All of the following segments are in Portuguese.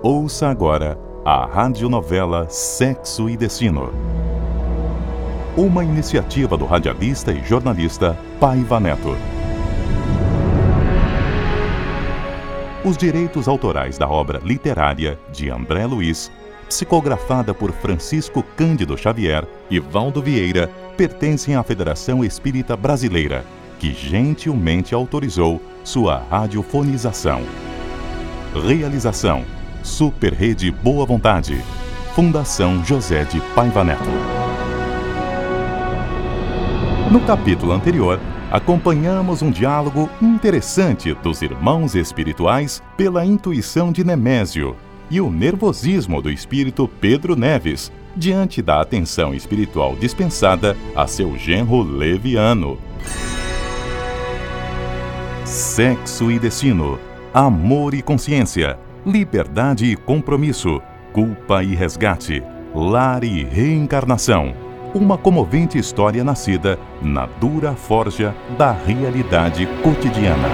Ouça agora a radionovela Sexo e Destino. Uma iniciativa do radialista e jornalista Paiva Neto. Os direitos autorais da obra literária de André Luiz, psicografada por Francisco Cândido Xavier e Valdo Vieira, pertencem à Federação Espírita Brasileira, que gentilmente autorizou sua radiofonização. Realização: Super Rede Boa Vontade. Fundação José de Paiva Neto. No capítulo anterior, acompanhamos um diálogo interessante dos irmãos espirituais pela intuição de Nemésio e o nervosismo do espírito Pedro Neves diante da atenção espiritual dispensada a seu genro leviano. Sexo e destino, amor e consciência, liberdade e compromisso, culpa e resgate, lar e reencarnação. Uma comovente história nascida na dura forja da realidade cotidiana.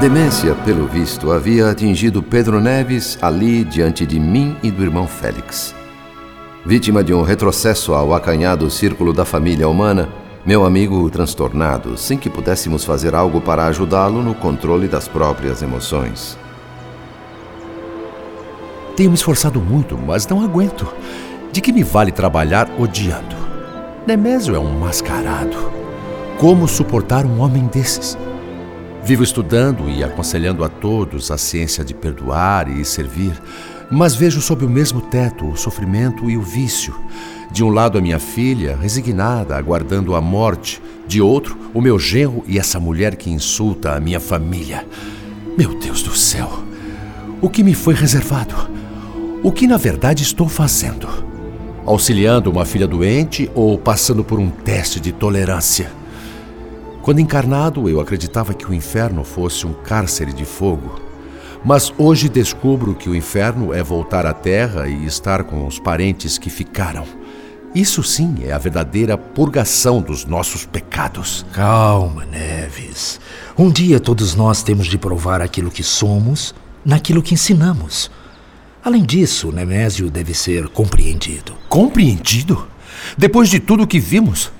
Demência, pelo visto, havia atingido Pedro Neves ali diante de mim e do irmão Félix. Vítima de um retrocesso ao acanhado círculo da família humana, meu amigo transtornado, sem que pudéssemos fazer algo para ajudá-lo no controle das próprias emoções. Tenho me esforçado muito, mas não aguento. De que me vale trabalhar odiando? Nemésio é um mascarado. Como suportar um homem desses? Vivo estudando e aconselhando a todos a ciência de perdoar e servir, mas vejo sob o mesmo teto o sofrimento e o vício. De um lado, a minha filha, resignada, aguardando a morte. De outro, o meu genro e essa mulher que insulta a minha família. Meu Deus do céu! O que me foi reservado? O que na verdade estou fazendo? Auxiliando uma filha doente ou passando por um teste de tolerância? Quando encarnado, eu acreditava que o inferno fosse um cárcere de fogo. Mas hoje descubro que o inferno é voltar à terra e estar com os parentes que ficaram. Isso sim é a verdadeira purgação dos nossos pecados. Calma, Neves. Um dia todos nós temos de provar aquilo que somos naquilo que ensinamos. Além disso, Nemésio deve ser compreendido. Compreendido? Depois de tudo o que vimos?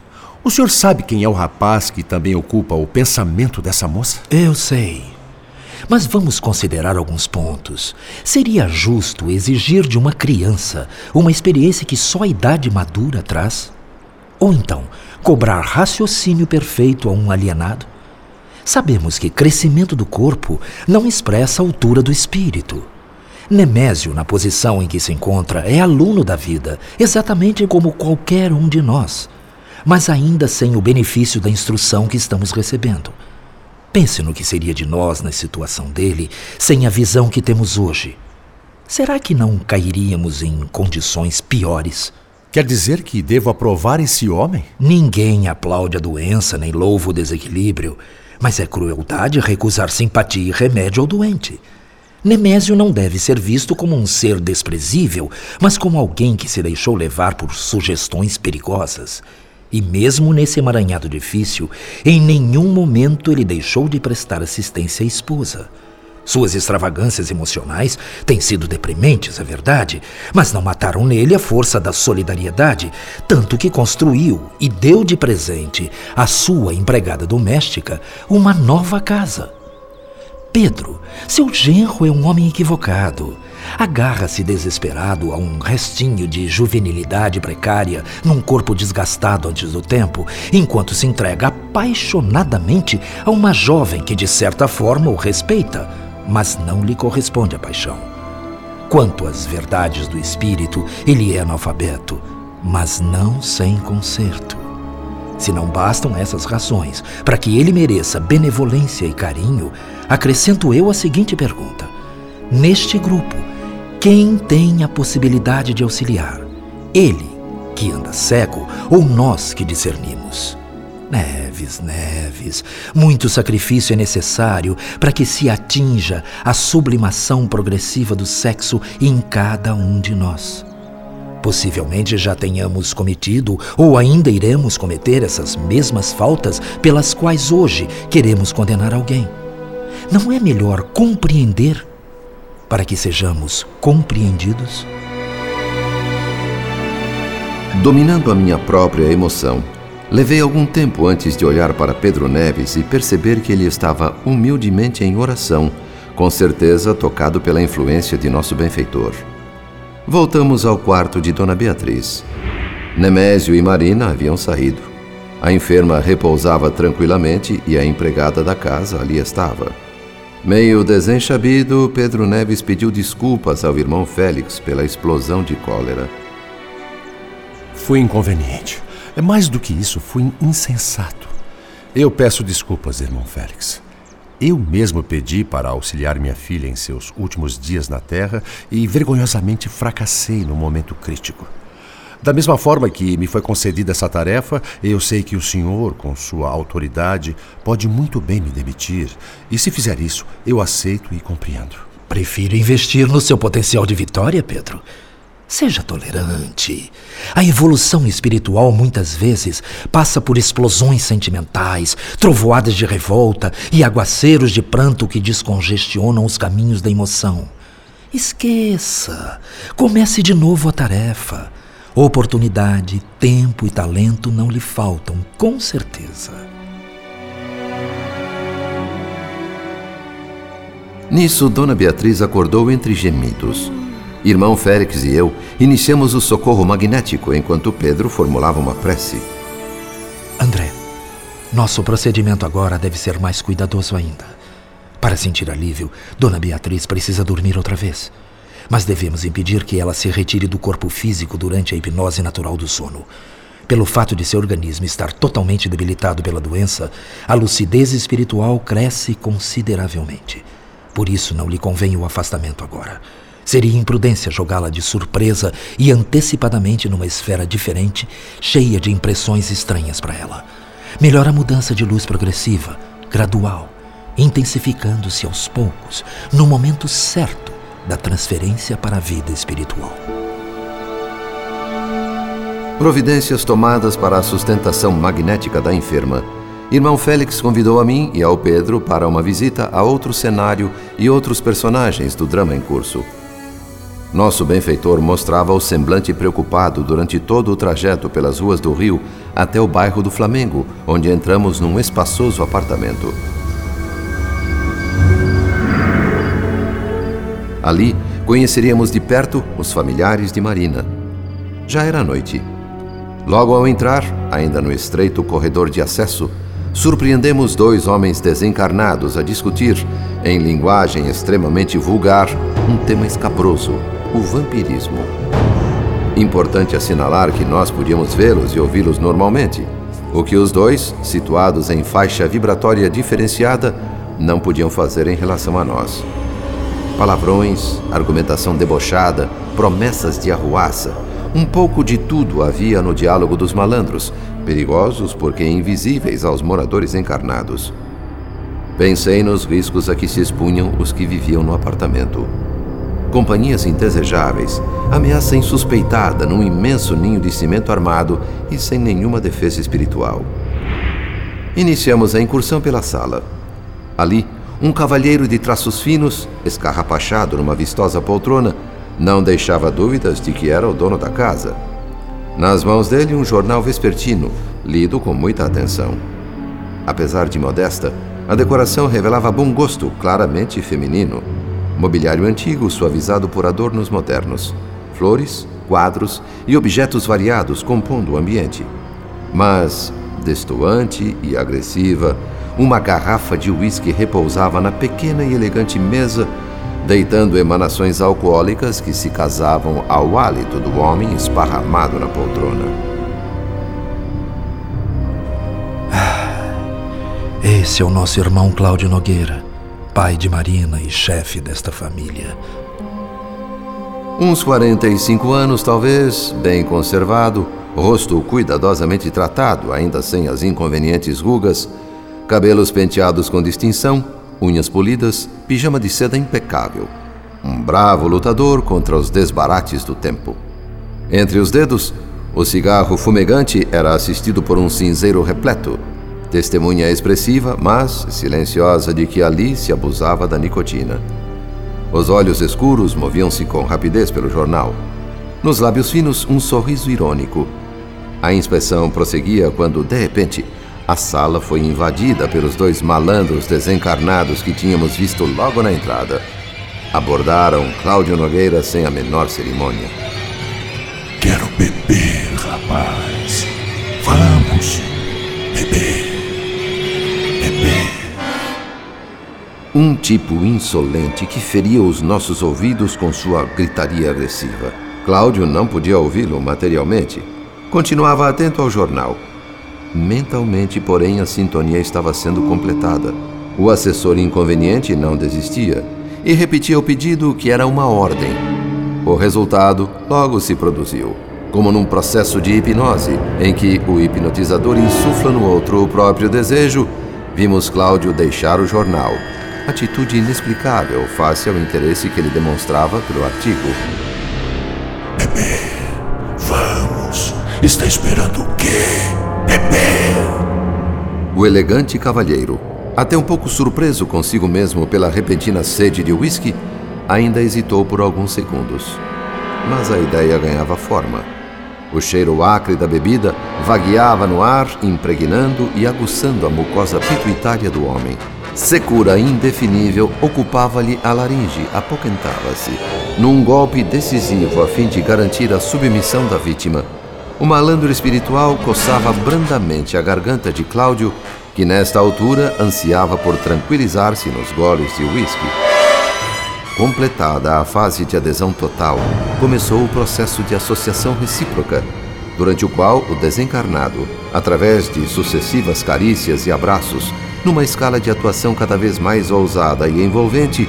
O senhor sabe quem é o rapaz que também ocupa o pensamento dessa moça? Eu sei. Mas vamos considerar alguns pontos. Seria justo exigir de uma criança uma experiência que só a idade madura traz? Ou então, cobrar raciocínio perfeito a um alienado? Sabemos que crescimento do corpo não expressa a altura do espírito. Nemésio, na posição em que se encontra, é aluno da vida, exatamente como qualquer um de nós mas ainda sem o benefício da instrução que estamos recebendo. Pense no que seria de nós na situação dele sem a visão que temos hoje. Será que não cairíamos em condições piores? Quer dizer que devo aprovar esse homem? Ninguém aplaude a doença nem louva o desequilíbrio, mas é crueldade recusar simpatia e remédio ao doente. Nemésio não deve ser visto como um ser desprezível, mas como alguém que se deixou levar por sugestões perigosas. E mesmo nesse emaranhado difícil, em nenhum momento ele deixou de prestar assistência à esposa. Suas extravagâncias emocionais têm sido deprimentes, é verdade, mas não mataram nele a força da solidariedade, tanto que construiu e deu de presente à sua empregada doméstica uma nova casa. Pedro, seu genro é um homem equivocado. Agarra-se desesperado a um restinho de juvenilidade precária num corpo desgastado antes do tempo, enquanto se entrega apaixonadamente a uma jovem que de certa forma o respeita, mas não lhe corresponde a paixão. Quanto às verdades do espírito, ele é analfabeto, mas não sem conserto. Se não bastam essas razões para que ele mereça benevolência e carinho, acrescento eu a seguinte pergunta: Neste grupo, quem tem a possibilidade de auxiliar? Ele, que anda cego, ou nós que discernimos? Neves, Neves, muito sacrifício é necessário para que se atinja a sublimação progressiva do sexo em cada um de nós. Possivelmente já tenhamos cometido ou ainda iremos cometer essas mesmas faltas pelas quais hoje queremos condenar alguém. Não é melhor compreender para que sejamos compreendidos? Dominando a minha própria emoção, levei algum tempo antes de olhar para Pedro Neves e perceber que ele estava humildemente em oração, com certeza tocado pela influência de nosso benfeitor. Voltamos ao quarto de Dona Beatriz. Nemésio e Marina haviam saído. A enferma repousava tranquilamente e a empregada da casa ali estava. Meio desenchabido, Pedro Neves pediu desculpas ao irmão Félix pela explosão de cólera. Fui inconveniente. É mais do que isso, fui insensato. Eu peço desculpas, irmão Félix. Eu mesmo pedi para auxiliar minha filha em seus últimos dias na Terra e vergonhosamente fracassei no momento crítico. Da mesma forma que me foi concedida essa tarefa, eu sei que o senhor, com sua autoridade, pode muito bem me demitir. E se fizer isso, eu aceito e compreendo. Prefiro investir no seu potencial de vitória, Pedro. Seja tolerante. A evolução espiritual muitas vezes passa por explosões sentimentais, trovoadas de revolta e aguaceiros de pranto que descongestionam os caminhos da emoção. Esqueça. Comece de novo a tarefa. Oportunidade, tempo e talento não lhe faltam, com certeza. Nisso, Dona Beatriz acordou entre gemidos. Irmão Félix e eu iniciamos o socorro magnético enquanto Pedro formulava uma prece. André, nosso procedimento agora deve ser mais cuidadoso ainda. Para sentir alívio, Dona Beatriz precisa dormir outra vez. Mas devemos impedir que ela se retire do corpo físico durante a hipnose natural do sono. Pelo fato de seu organismo estar totalmente debilitado pela doença, a lucidez espiritual cresce consideravelmente. Por isso não lhe convém o afastamento agora. Seria imprudência jogá-la de surpresa e antecipadamente numa esfera diferente, cheia de impressões estranhas para ela. Melhor a mudança de luz progressiva, gradual, intensificando-se aos poucos, no momento certo da transferência para a vida espiritual. Providências tomadas para a sustentação magnética da enferma. Irmão Félix convidou a mim e ao Pedro para uma visita a outro cenário e outros personagens do drama em curso. Nosso benfeitor mostrava o semblante preocupado durante todo o trajeto pelas ruas do Rio até o bairro do Flamengo, onde entramos num espaçoso apartamento. Ali, conheceríamos de perto os familiares de Marina. Já era noite. Logo ao entrar, ainda no estreito corredor de acesso, surpreendemos dois homens desencarnados a discutir, em linguagem extremamente vulgar, um tema escabroso o vampirismo. Importante assinalar que nós podíamos vê-los e ouvi-los normalmente, o que os dois, situados em faixa vibratória diferenciada, não podiam fazer em relação a nós. Palavrões, argumentação debochada, promessas de arruaça, um pouco de tudo havia no diálogo dos malandros, perigosos porque invisíveis aos moradores encarnados. Pensei nos riscos a que se expunham os que viviam no apartamento companhias indesejáveis, ameaça insuspeitada num imenso ninho de cimento armado e sem nenhuma defesa espiritual. Iniciamos a incursão pela sala. Ali, um cavalheiro de traços finos, escarrapachado numa vistosa poltrona, não deixava dúvidas de que era o dono da casa. Nas mãos dele, um jornal vespertino, lido com muita atenção. Apesar de modesta, a decoração revelava bom gosto, claramente feminino. Mobiliário antigo suavizado por adornos modernos. Flores, quadros e objetos variados compondo o ambiente. Mas, destoante e agressiva, uma garrafa de uísque repousava na pequena e elegante mesa, deitando emanações alcoólicas que se casavam ao hálito do homem esparramado na poltrona. Esse é o nosso irmão Cláudio Nogueira, pai de Marina e chefe desta família. Uns 45 anos, talvez, bem conservado, rosto cuidadosamente tratado, ainda sem as inconvenientes rugas, cabelos penteados com distinção, unhas polidas, pijama de seda impecável. Um bravo lutador contra os desbarates do tempo. Entre os dedos, o cigarro fumegante era assistido por um cinzeiro repleto, testemunha expressiva, mas silenciosa de que ali se abusava da nicotina. Os olhos escuros moviam-se com rapidez pelo jornal. Nos lábios finos, um sorriso irônico. A inspeção prosseguia quando, de repente, a sala foi invadida pelos dois malandros desencarnados que tínhamos visto logo na entrada. Abordaram Cláudio Nogueira sem a menor cerimônia. Quero beber, rapaz. Vamos beber. Um tipo insolente que feria os nossos ouvidos com sua gritaria agressiva. Cláudio não podia ouvi-lo materialmente. Continuava atento ao jornal. Mentalmente, porém, a sintonia estava sendo completada. O assessor inconveniente não desistia e repetia o pedido que era uma ordem. O resultado logo se produziu, como num processo de hipnose, em que o hipnotizador insufla no outro o próprio desejo, vimos Cláudio deixar o jornal atitude inexplicável face ao interesse que ele demonstrava pelo artigo. Bebê, vamos. Está esperando o quê? Bebê! O elegante cavalheiro, até um pouco surpreso consigo mesmo pela repentina sede de uísque, ainda hesitou por alguns segundos. Mas a ideia ganhava forma. O cheiro acre da bebida vagueava no ar, impregnando e aguçando a mucosa pituitária do homem. Secura indefinível ocupava-lhe a laringe, apoquentava-se. Num golpe decisivo a fim de garantir a submissão da vítima, o malandro espiritual coçava brandamente a garganta de Cláudio, que nesta altura ansiava por tranquilizar-se nos goles de uísque. Completada a fase de adesão total, começou o processo de associação recíproca, durante o qual o desencarnado, através de sucessivas carícias e abraços, numa escala de atuação cada vez mais ousada e envolvente,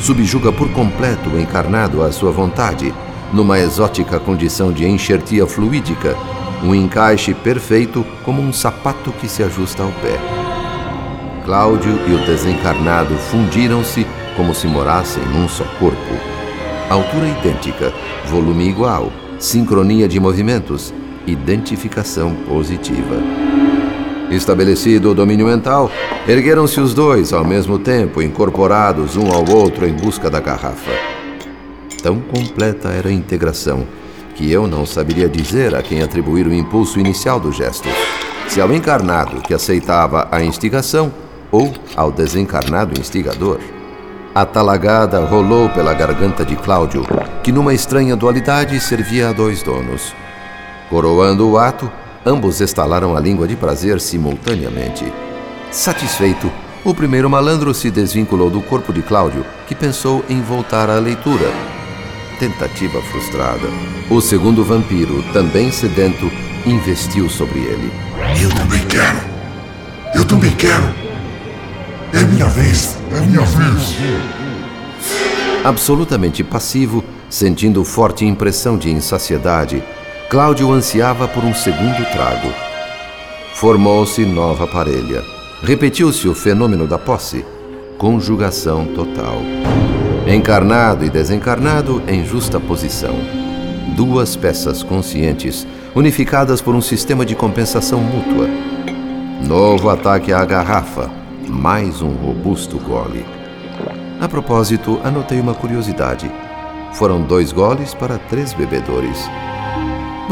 subjuga por completo o encarnado à sua vontade, numa exótica condição de enxertia fluídica, um encaixe perfeito como um sapato que se ajusta ao pé. Cláudio e o desencarnado fundiram-se como se morassem num só corpo. Altura idêntica, volume igual, sincronia de movimentos, identificação positiva. Estabelecido o domínio mental, ergueram-se os dois ao mesmo tempo, incorporados um ao outro em busca da garrafa. Tão completa era a integração que eu não saberia dizer a quem atribuir o impulso inicial do gesto. Se ao encarnado que aceitava a instigação ou ao desencarnado instigador. A talagada rolou pela garganta de Cláudio, que numa estranha dualidade servia a dois donos. Coroando o ato, Ambos estalaram a língua de prazer simultaneamente. Satisfeito, o primeiro malandro se desvinculou do corpo de Cláudio, que pensou em voltar à leitura. Tentativa frustrada. O segundo vampiro, também sedento, investiu sobre ele. Eu também quero! Eu também quero! É minha vez! É minha vez! Absolutamente passivo, sentindo forte impressão de insaciedade, Cláudio ansiava por um segundo trago. Formou-se nova parelha. Repetiu-se o fenômeno da posse. Conjugação total. Encarnado e desencarnado em justa posição. Duas peças conscientes, unificadas por um sistema de compensação mútua. Novo ataque à garrafa. Mais um robusto gole. A propósito, anotei uma curiosidade. Foram dois goles para três bebedores.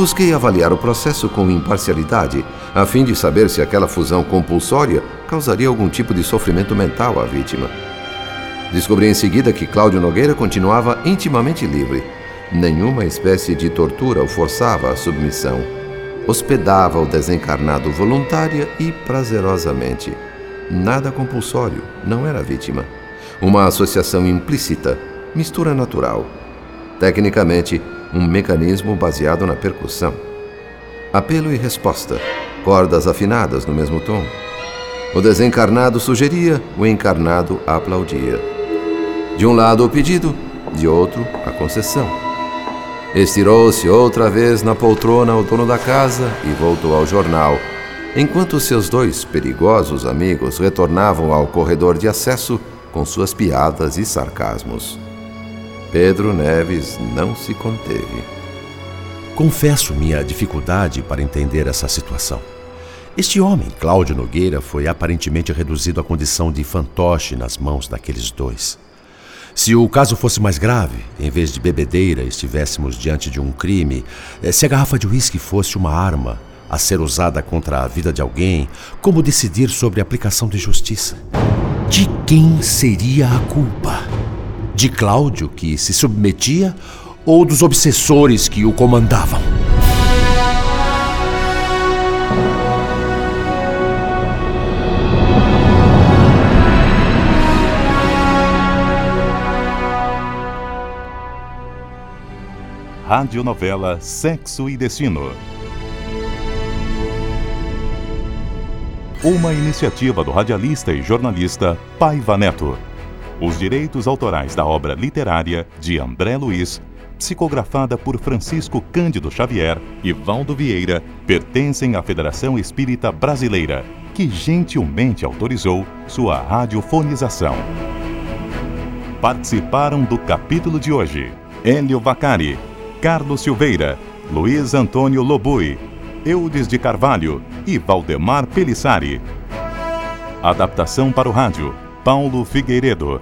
Busquei avaliar o processo com imparcialidade, a fim de saber se aquela fusão compulsória causaria algum tipo de sofrimento mental à vítima. Descobri em seguida que Cláudio Nogueira continuava intimamente livre. Nenhuma espécie de tortura o forçava à submissão. Hospedava o desencarnado voluntária e prazerosamente. Nada compulsório, não era vítima. Uma associação implícita, Mistura natural. Tecnicamente, um mecanismo baseado na percussão. Apelo e resposta. Cordas afinadas no mesmo tom. O desencarnado sugeria, o encarnado aplaudia. De um lado o pedido, de outro a concessão. Estirou-se outra vez na poltrona o dono da casa e voltou ao jornal, enquanto seus dois perigosos amigos retornavam ao corredor de acesso com suas piadas e sarcasmos. Pedro Neves não se conteve. Confesso minha dificuldade para entender essa situação. Este homem, Cláudio Nogueira, foi aparentemente reduzido à condição de fantoche nas mãos daqueles dois. Se o caso fosse mais grave, em vez de bebedeira estivéssemos diante de um crime, eh, se a garrafa de uísque fosse uma arma a ser usada contra a vida de alguém, como decidir sobre a aplicação de justiça? De quem seria a culpa? De Cláudio, que se submetia, ou dos obsessores que o comandavam? Radionovela Sexo e Destino. Uma iniciativa do radialista e jornalista Paiva Neto. Os direitos autorais da obra literária de André Luiz, psicografada por Francisco Cândido Xavier e Valdo Vieira, pertencem à Federação Espírita Brasileira, que gentilmente autorizou sua radiofonização. Participaram do capítulo de hoje Hélio Vacari, Carlos Silveira, Luiz Antônio Lobui, Eudes de Carvalho e Valdemar Pelissari. Adaptação para o rádio: Paulo Figueiredo.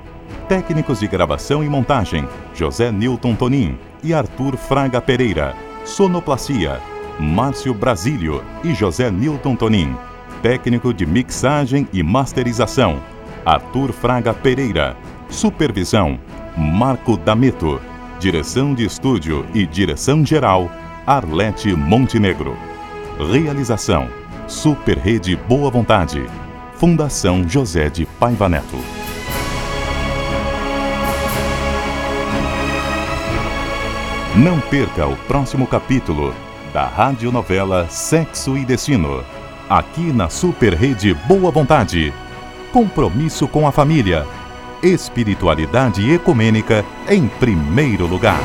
Técnicos de gravação e montagem: José Newton Tonin e Arthur Fraga Pereira. Sonoplastia: Márcio Brasílio e José Newton Tonin. Técnico de mixagem e masterização: Arthur Fraga Pereira. Supervisão: Marco Dameto. Direção de estúdio e direção geral: Arlete Montenegro. Realização: Super Rede Boa Vontade. Fundação José de Paiva Neto. Não perca o próximo capítulo da radionovela Sexo e Destino. Aqui na Super Rede Boa Vontade. Compromisso com a família espiritualidade ecumênica em primeiro lugar.